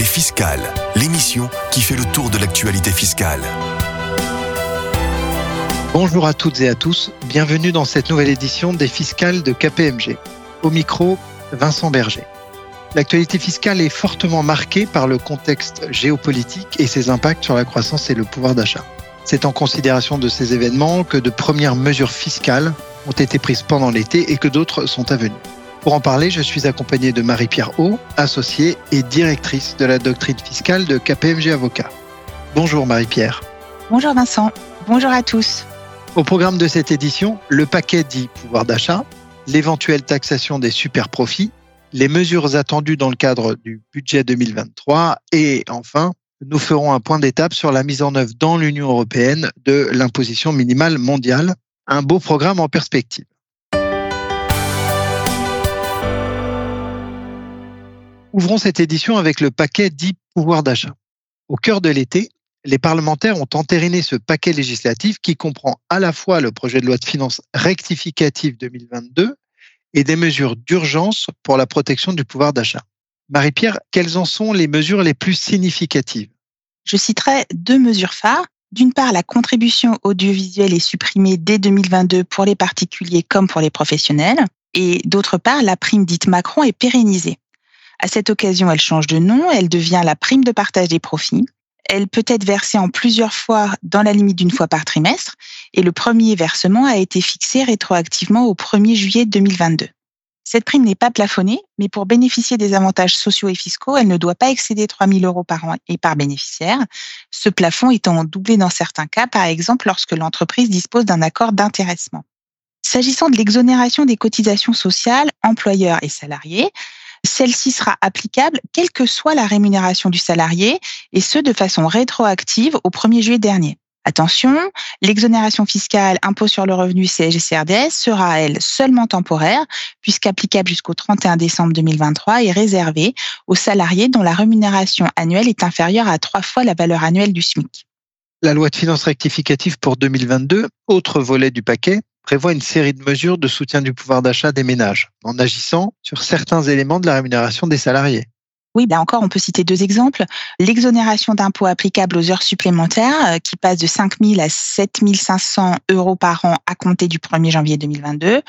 Les Fiscales, l'émission qui fait le tour de l'actualité fiscale. Bonjour à toutes et à tous, bienvenue dans cette nouvelle édition des Fiscales de KPMG. Au micro, Vincent Berger. L'actualité fiscale est fortement marquée par le contexte géopolitique et ses impacts sur la croissance et le pouvoir d'achat. C'est en considération de ces événements que de premières mesures fiscales ont été prises pendant l'été et que d'autres sont à venir. Pour en parler, je suis accompagné de Marie-Pierre O, associée et directrice de la doctrine fiscale de KPMG Avocat. Bonjour Marie-Pierre. Bonjour Vincent. Bonjour à tous. Au programme de cette édition, le paquet dit pouvoir d'achat, l'éventuelle taxation des super profits, les mesures attendues dans le cadre du budget 2023 et enfin, nous ferons un point d'étape sur la mise en œuvre dans l'Union européenne de l'imposition minimale mondiale, un beau programme en perspective. Ouvrons cette édition avec le paquet dit pouvoir d'achat. Au cœur de l'été, les parlementaires ont entériné ce paquet législatif qui comprend à la fois le projet de loi de finances rectificative 2022 et des mesures d'urgence pour la protection du pouvoir d'achat. Marie-Pierre, quelles en sont les mesures les plus significatives? Je citerai deux mesures phares. D'une part, la contribution audiovisuelle est supprimée dès 2022 pour les particuliers comme pour les professionnels. Et d'autre part, la prime dite Macron est pérennisée. À cette occasion, elle change de nom, elle devient la prime de partage des profits. Elle peut être versée en plusieurs fois dans la limite d'une fois par trimestre et le premier versement a été fixé rétroactivement au 1er juillet 2022. Cette prime n'est pas plafonnée, mais pour bénéficier des avantages sociaux et fiscaux, elle ne doit pas excéder 3 000 euros par an et par bénéficiaire, ce plafond étant doublé dans certains cas, par exemple lorsque l'entreprise dispose d'un accord d'intéressement. S'agissant de l'exonération des cotisations sociales, employeurs et salariés, celle-ci sera applicable quelle que soit la rémunération du salarié et ce de façon rétroactive au 1er juillet dernier. Attention, l'exonération fiscale impôt sur le revenu CSG-CRDS sera, elle, seulement temporaire, puisqu'applicable jusqu'au 31 décembre 2023 et réservée aux salariés dont la rémunération annuelle est inférieure à trois fois la valeur annuelle du SMIC. La loi de finances rectificative pour 2022, autre volet du paquet, prévoit une série de mesures de soutien du pouvoir d'achat des ménages, en agissant sur certains éléments de la rémunération des salariés. Oui, là encore, on peut citer deux exemples. L'exonération d'impôts applicable aux heures supplémentaires, euh, qui passe de 5 000 à 7 500 euros par an à compter du 1er janvier 2022,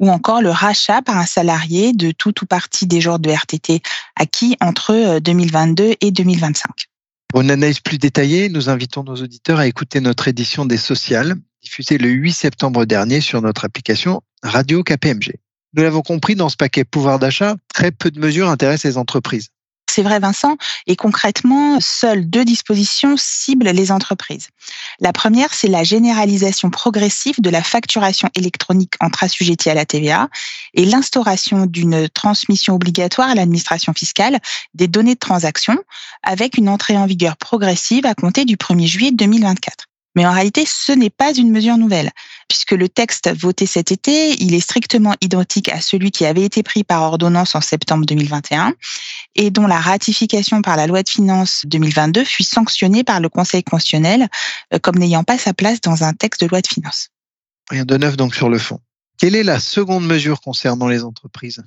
ou encore le rachat par un salarié de tout ou partie des jours de RTT acquis entre 2022 euh, et 2025. Pour une analyse plus détaillée, nous invitons nos auditeurs à écouter notre édition des sociales diffusé le 8 septembre dernier sur notre application Radio KPMG. Nous l'avons compris, dans ce paquet pouvoir d'achat, très peu de mesures intéressent les entreprises. C'est vrai, Vincent. Et concrètement, seules deux dispositions ciblent les entreprises. La première, c'est la généralisation progressive de la facturation électronique entre assujettis à la TVA et l'instauration d'une transmission obligatoire à l'administration fiscale des données de transaction avec une entrée en vigueur progressive à compter du 1er juillet 2024. Mais en réalité, ce n'est pas une mesure nouvelle, puisque le texte voté cet été, il est strictement identique à celui qui avait été pris par ordonnance en septembre 2021 et dont la ratification par la loi de finances 2022 fut sanctionnée par le Conseil constitutionnel euh, comme n'ayant pas sa place dans un texte de loi de finances. Rien de neuf donc sur le fond. Quelle est la seconde mesure concernant les entreprises?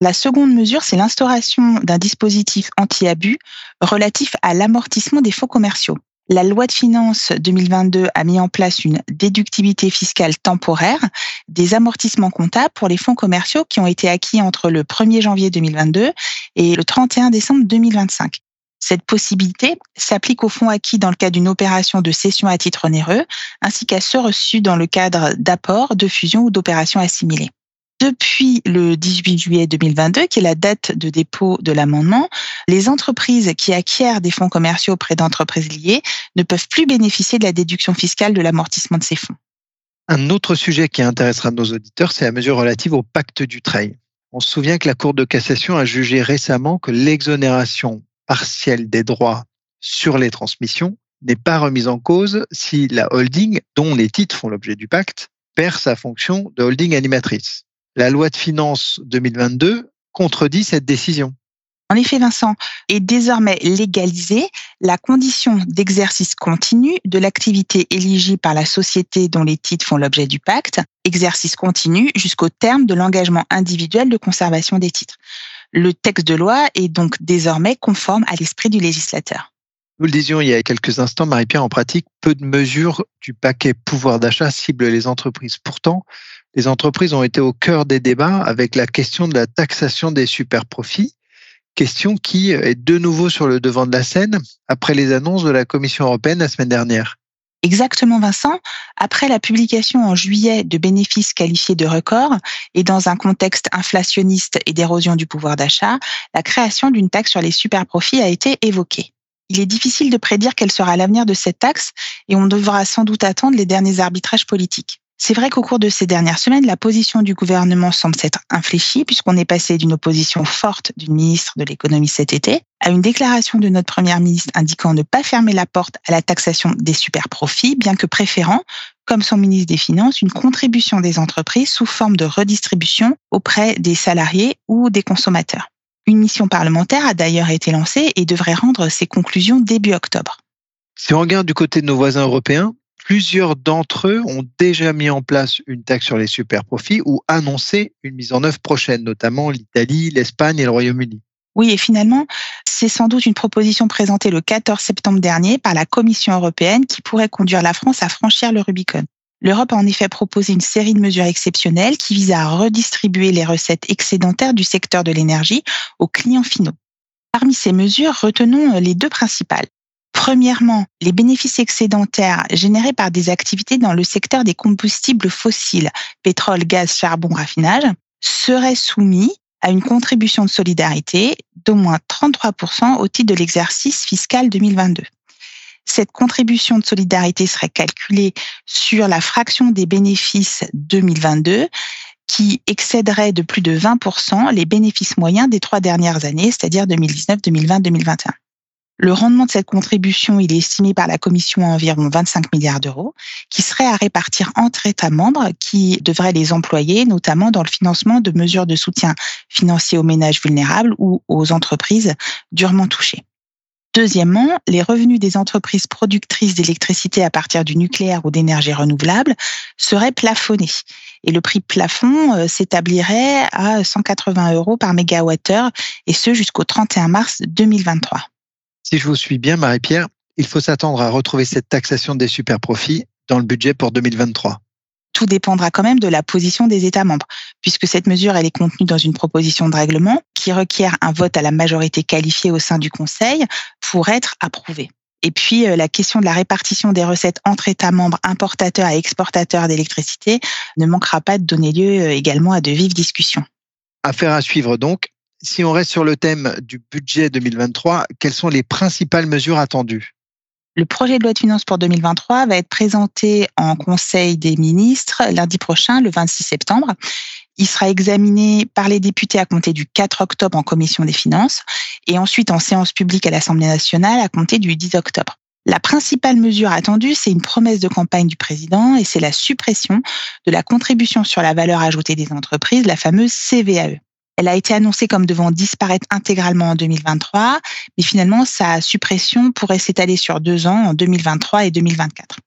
La seconde mesure, c'est l'instauration d'un dispositif anti-abus relatif à l'amortissement des fonds commerciaux. La loi de finances 2022 a mis en place une déductibilité fiscale temporaire des amortissements comptables pour les fonds commerciaux qui ont été acquis entre le 1er janvier 2022 et le 31 décembre 2025. Cette possibilité s'applique aux fonds acquis dans le cadre d'une opération de cession à titre onéreux, ainsi qu'à ceux reçus dans le cadre d'apports, de fusion ou d'opérations assimilées. Depuis le 18 juillet 2022, qui est la date de dépôt de l'amendement, les entreprises qui acquièrent des fonds commerciaux auprès d'entreprises liées ne peuvent plus bénéficier de la déduction fiscale de l'amortissement de ces fonds. Un autre sujet qui intéressera nos auditeurs, c'est la mesure relative au pacte du trail. On se souvient que la Cour de cassation a jugé récemment que l'exonération partielle des droits sur les transmissions n'est pas remise en cause si la holding, dont les titres font l'objet du pacte, perd sa fonction de holding animatrice la loi de finances 2022 contredit cette décision. En effet, Vincent, est désormais légalisée la condition d'exercice continu de l'activité éligible par la société dont les titres font l'objet du pacte, exercice continu jusqu'au terme de l'engagement individuel de conservation des titres. Le texte de loi est donc désormais conforme à l'esprit du législateur. Nous le disions il y a quelques instants, Marie-Pierre, en pratique, peu de mesures du paquet pouvoir d'achat ciblent les entreprises. Pourtant, les entreprises ont été au cœur des débats avec la question de la taxation des super profits, question qui est de nouveau sur le devant de la scène après les annonces de la Commission européenne la semaine dernière. Exactement, Vincent. Après la publication en juillet de bénéfices qualifiés de record et dans un contexte inflationniste et d'érosion du pouvoir d'achat, la création d'une taxe sur les super profits a été évoquée. Il est difficile de prédire quel sera l'avenir de cette taxe et on devra sans doute attendre les derniers arbitrages politiques. C'est vrai qu'au cours de ces dernières semaines, la position du gouvernement semble s'être infléchie puisqu'on est passé d'une opposition forte d'une ministre de l'économie cet été à une déclaration de notre première ministre indiquant ne pas fermer la porte à la taxation des super profits, bien que préférant, comme son ministre des Finances, une contribution des entreprises sous forme de redistribution auprès des salariés ou des consommateurs. Une mission parlementaire a d'ailleurs été lancée et devrait rendre ses conclusions début octobre. Si on regarde du côté de nos voisins européens, plusieurs d'entre eux ont déjà mis en place une taxe sur les super profits ou annoncé une mise en œuvre prochaine, notamment l'Italie, l'Espagne et le Royaume-Uni. Oui, et finalement, c'est sans doute une proposition présentée le 14 septembre dernier par la Commission européenne qui pourrait conduire la France à franchir le Rubicon. L'Europe a en effet proposé une série de mesures exceptionnelles qui visent à redistribuer les recettes excédentaires du secteur de l'énergie aux clients finaux. Parmi ces mesures, retenons les deux principales. Premièrement, les bénéfices excédentaires générés par des activités dans le secteur des combustibles fossiles, pétrole, gaz, charbon, raffinage, seraient soumis à une contribution de solidarité d'au moins 33% au titre de l'exercice fiscal 2022. Cette contribution de solidarité serait calculée sur la fraction des bénéfices 2022 qui excéderait de plus de 20% les bénéfices moyens des trois dernières années, c'est-à-dire 2019, 2020, 2021. Le rendement de cette contribution, il est estimé par la Commission à environ 25 milliards d'euros, qui seraient à répartir entre États membres qui devraient les employer, notamment dans le financement de mesures de soutien financier aux ménages vulnérables ou aux entreprises durement touchées. Deuxièmement, les revenus des entreprises productrices d'électricité à partir du nucléaire ou d'énergie renouvelable seraient plafonnés. Et le prix plafond euh, s'établirait à 180 euros par mégawattheure, et ce jusqu'au 31 mars 2023. Si je vous suis bien, Marie-Pierre, il faut s'attendre à retrouver cette taxation des super profits dans le budget pour 2023 tout dépendra quand même de la position des États membres, puisque cette mesure elle est contenue dans une proposition de règlement qui requiert un vote à la majorité qualifiée au sein du Conseil pour être approuvée. Et puis, euh, la question de la répartition des recettes entre États membres importateurs et exportateurs d'électricité ne manquera pas de donner lieu euh, également à de vives discussions. Affaire à suivre donc. Si on reste sur le thème du budget 2023, quelles sont les principales mesures attendues? Le projet de loi de finances pour 2023 va être présenté en Conseil des ministres lundi prochain, le 26 septembre. Il sera examiné par les députés à compter du 4 octobre en commission des finances et ensuite en séance publique à l'Assemblée nationale à compter du 10 octobre. La principale mesure attendue, c'est une promesse de campagne du président et c'est la suppression de la contribution sur la valeur ajoutée des entreprises, la fameuse CVAE. Elle a été annoncée comme devant disparaître intégralement en 2023, mais finalement, sa suppression pourrait s'étaler sur deux ans, en 2023 et 2024.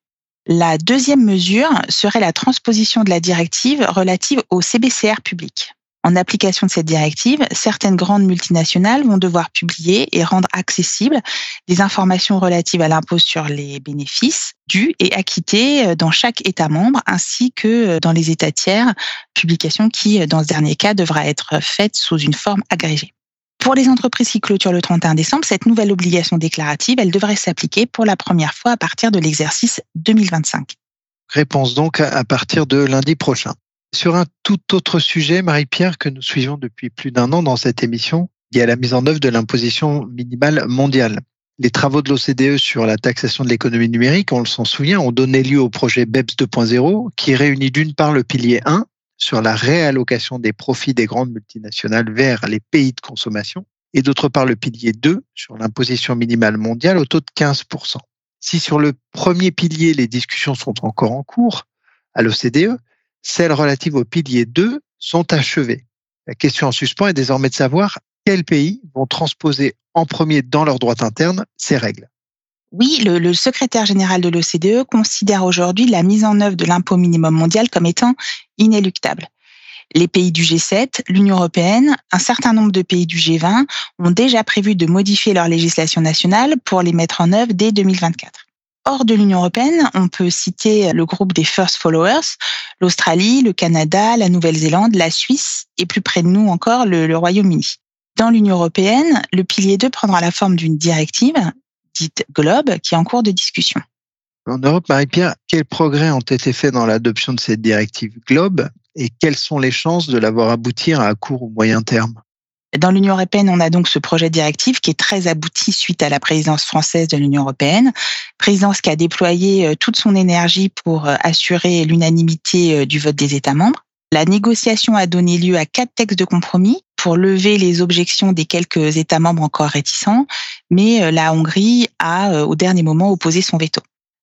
La deuxième mesure serait la transposition de la directive relative au CBCR public. En application de cette directive, certaines grandes multinationales vont devoir publier et rendre accessibles des informations relatives à l'impôt sur les bénéfices dus et acquittés euh, dans chaque État membre ainsi que euh, dans les États tiers, publication qui, euh, dans ce dernier cas, devra être faite sous une forme agrégée. Pour les entreprises qui clôturent le 31 décembre, cette nouvelle obligation déclarative, elle devrait s'appliquer pour la première fois à partir de l'exercice 2025. Réponse donc à partir de lundi prochain. Sur un tout autre sujet, Marie-Pierre, que nous suivons depuis plus d'un an dans cette émission, il y a la mise en œuvre de l'imposition minimale mondiale. Les travaux de l'OCDE sur la taxation de l'économie numérique, on s'en souvient, ont donné lieu au projet BEPS 2.0 qui réunit d'une part le pilier 1 sur la réallocation des profits des grandes multinationales vers les pays de consommation et d'autre part le pilier 2 sur l'imposition minimale mondiale au taux de 15%. Si sur le premier pilier, les discussions sont encore en cours à l'OCDE, celles relatives au pilier 2 sont achevées. La question en suspens est désormais de savoir quels pays vont transposer en premier dans leur droit interne ces règles. Oui, le, secrétaire général de l'OCDE considère aujourd'hui la mise en œuvre de l'impôt minimum mondial comme étant inéluctable. Les pays du G7, l'Union européenne, un certain nombre de pays du G20 ont déjà prévu de modifier leur législation nationale pour les mettre en œuvre dès 2024. Hors de l'Union européenne, on peut citer le groupe des First Followers, l'Australie, le Canada, la Nouvelle-Zélande, la Suisse et plus près de nous encore le, Royaume-Uni. Dans l'Union européenne, le pilier 2 prendra la forme d'une directive dite Globe qui est en cours de discussion. En Europe, Marie-Pierre, quels progrès ont été faits dans l'adoption de cette directive Globe et quelles sont les chances de l'avoir aboutir à court ou moyen terme? Dans l'Union européenne, on a donc ce projet de directive qui est très abouti suite à la présidence française de l'Union européenne, présidence qui a déployé euh, toute son énergie pour euh, assurer l'unanimité euh, du vote des États membres. La négociation a donné lieu à quatre textes de compromis pour lever les objections des quelques États membres encore réticents, mais la Hongrie a au dernier moment opposé son veto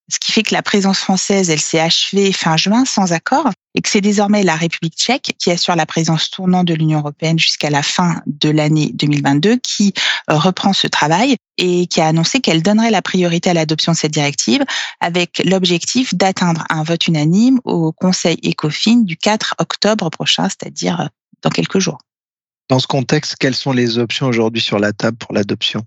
ce qui fait que la présence française, elle s'est achevée fin juin sans accord et que c'est désormais la République tchèque qui assure la présence tournante de l'Union européenne jusqu'à la fin de l'année 2022 qui euh, reprend ce travail et qui a annoncé qu'elle donnerait la priorité à l'adoption de cette directive avec l'objectif d'atteindre un vote unanime au Conseil ECOFIN du 4 octobre prochain, c'est-à-dire euh, dans quelques jours. Dans ce contexte, quelles sont les options aujourd'hui sur la table pour l'adoption?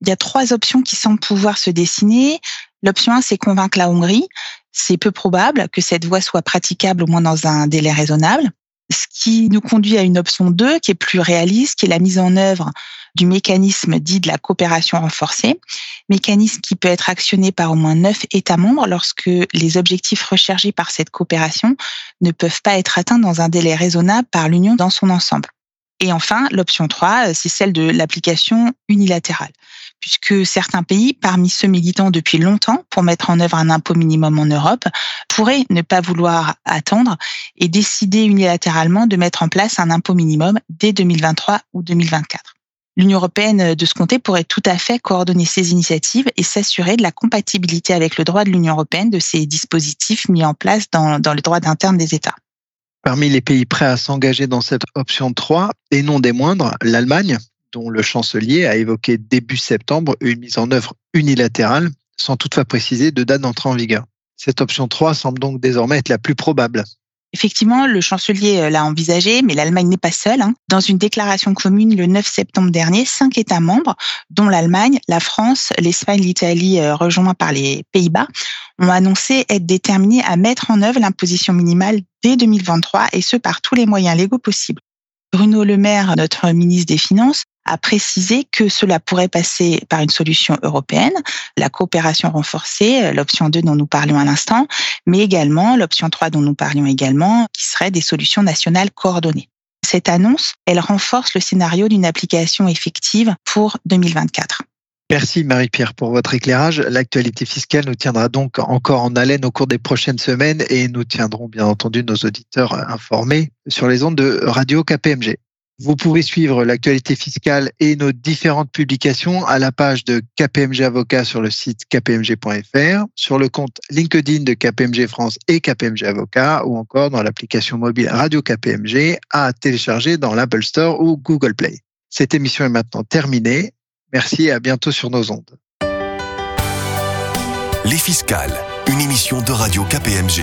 Il y a trois options qui semblent pouvoir se dessiner. L'option 1, c'est convaincre la Hongrie. C'est peu probable que cette voie soit praticable au moins dans un délai raisonnable. Ce qui nous conduit à une option 2 qui est plus réaliste, qui est la mise en œuvre du mécanisme dit de la coopération renforcée, mécanisme qui peut être actionné par au moins neuf États membres lorsque les objectifs recherchés par cette coopération ne peuvent pas être atteints dans un délai raisonnable par l'Union dans son ensemble. Et enfin, l'option 3, c'est celle de l'application unilatérale puisque certains pays, parmi ceux militants depuis longtemps pour mettre en œuvre un impôt minimum en Europe, pourraient ne pas vouloir attendre et décider unilatéralement de mettre en place un impôt minimum dès 2023 ou 2024. L'Union européenne, de ce côté, pourrait tout à fait coordonner ces initiatives et s'assurer de la compatibilité avec le droit de l'Union européenne de ces dispositifs mis en place dans, dans le droit interne des États. Parmi les pays prêts à s'engager dans cette option 3, et non des moindres, l'Allemagne, dont le chancelier a évoqué début septembre une mise en œuvre unilatérale, sans toutefois préciser de date d'entrée en vigueur. Cette option 3 semble donc désormais être la plus probable. Effectivement, le chancelier euh, l'a envisagé, mais l'Allemagne n'est pas seule. Hein. Dans une déclaration commune le 9 septembre dernier, cinq États membres, dont l'Allemagne, la France, l'Espagne, l'Italie, euh, rejoints par les Pays-Bas, ont annoncé être déterminés à mettre en œuvre l'imposition minimale dès 2023, et ce par tous les moyens légaux possibles. Bruno Le Maire, notre ministre des Finances, a précisé que cela pourrait passer par une solution européenne, la coopération renforcée, l'option 2 dont nous parlions à l'instant, mais également l'option 3 dont nous parlions également, qui serait des solutions nationales coordonnées. Cette annonce, elle renforce le scénario d'une application effective pour 2024. Merci Marie-Pierre pour votre éclairage. L'actualité fiscale nous tiendra donc encore en haleine au cours des prochaines semaines et nous tiendrons bien entendu nos auditeurs informés sur les ondes de Radio KPMG. Vous pouvez suivre l'actualité fiscale et nos différentes publications à la page de KPMG Avocat sur le site kpmg.fr, sur le compte LinkedIn de KPMG France et KPMG Avocat ou encore dans l'application mobile Radio KPMG à télécharger dans l'Apple Store ou Google Play. Cette émission est maintenant terminée. Merci et à bientôt sur nos ondes. Les Fiscales, une émission de Radio KPMG.